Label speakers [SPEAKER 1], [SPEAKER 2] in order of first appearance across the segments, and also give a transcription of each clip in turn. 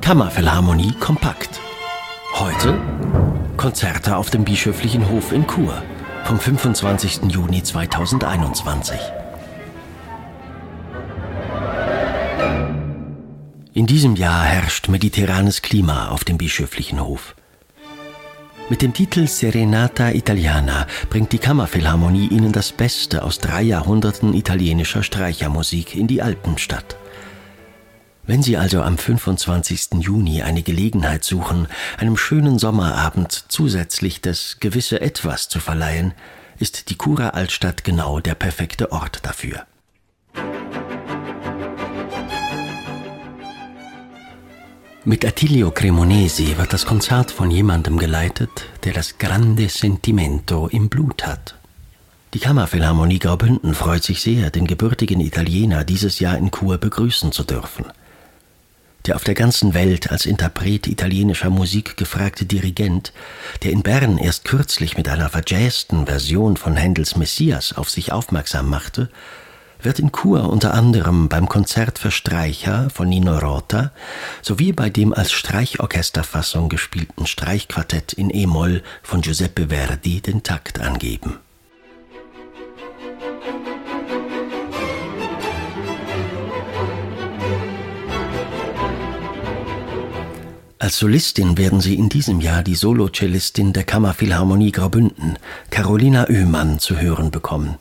[SPEAKER 1] Kammerphilharmonie kompakt. Heute Konzerte auf dem Bischöflichen Hof in Chur vom 25. Juni 2021. In diesem Jahr herrscht mediterranes Klima auf dem bischöflichen Hof. Mit dem Titel Serenata Italiana bringt die Kammerphilharmonie Ihnen das Beste aus drei Jahrhunderten italienischer Streichermusik in die Alpenstadt. Wenn Sie also am 25. Juni eine Gelegenheit suchen, einem schönen Sommerabend zusätzlich das gewisse Etwas zu verleihen, ist die Cura Altstadt genau der perfekte Ort dafür. Mit Attilio Cremonesi wird das Konzert von jemandem geleitet, der das Grande Sentimento im Blut hat. Die Kammerphilharmonie Graubünden freut sich sehr, den gebürtigen Italiener dieses Jahr in Chur begrüßen zu dürfen der auf der ganzen Welt als Interpret italienischer Musik gefragte Dirigent, der in Bern erst kürzlich mit einer verjazzten Version von Händels Messias auf sich aufmerksam machte, wird in Chur unter anderem beim Konzert für Streicher von Nino Rota sowie bei dem als Streichorchesterfassung gespielten Streichquartett in E-Moll von Giuseppe Verdi den Takt angeben. Als Solistin werden Sie in diesem Jahr die Solocellistin der Kammerphilharmonie Graubünden, Carolina Oehmann, zu hören bekommen.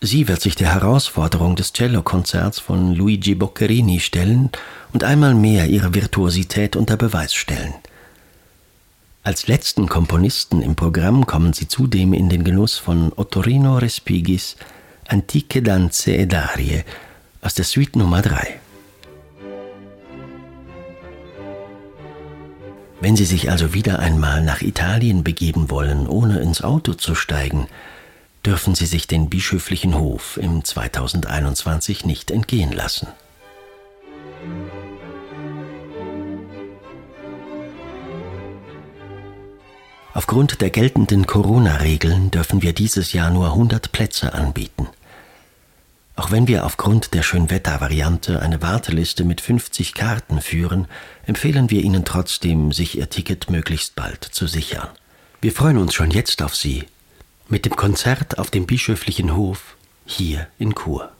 [SPEAKER 1] Sie wird sich der Herausforderung des Cellokonzerts von Luigi Boccherini stellen und einmal mehr ihre Virtuosität unter Beweis stellen. Als letzten Komponisten im Programm kommen sie zudem in den Genuss von Ottorino Respigis Antiche Danze ed Arie aus der Suite Nummer 3. Wenn Sie sich also wieder einmal nach Italien begeben wollen, ohne ins Auto zu steigen, dürfen Sie sich den bischöflichen Hof im 2021 nicht entgehen lassen. Aufgrund der geltenden Corona-Regeln dürfen wir dieses Jahr nur 100 Plätze anbieten. Auch wenn wir aufgrund der Schönwetter-Variante eine Warteliste mit 50 Karten führen, empfehlen wir Ihnen trotzdem, sich Ihr Ticket möglichst bald zu sichern. Wir freuen uns schon jetzt auf Sie mit dem Konzert auf dem bischöflichen Hof hier in Chur.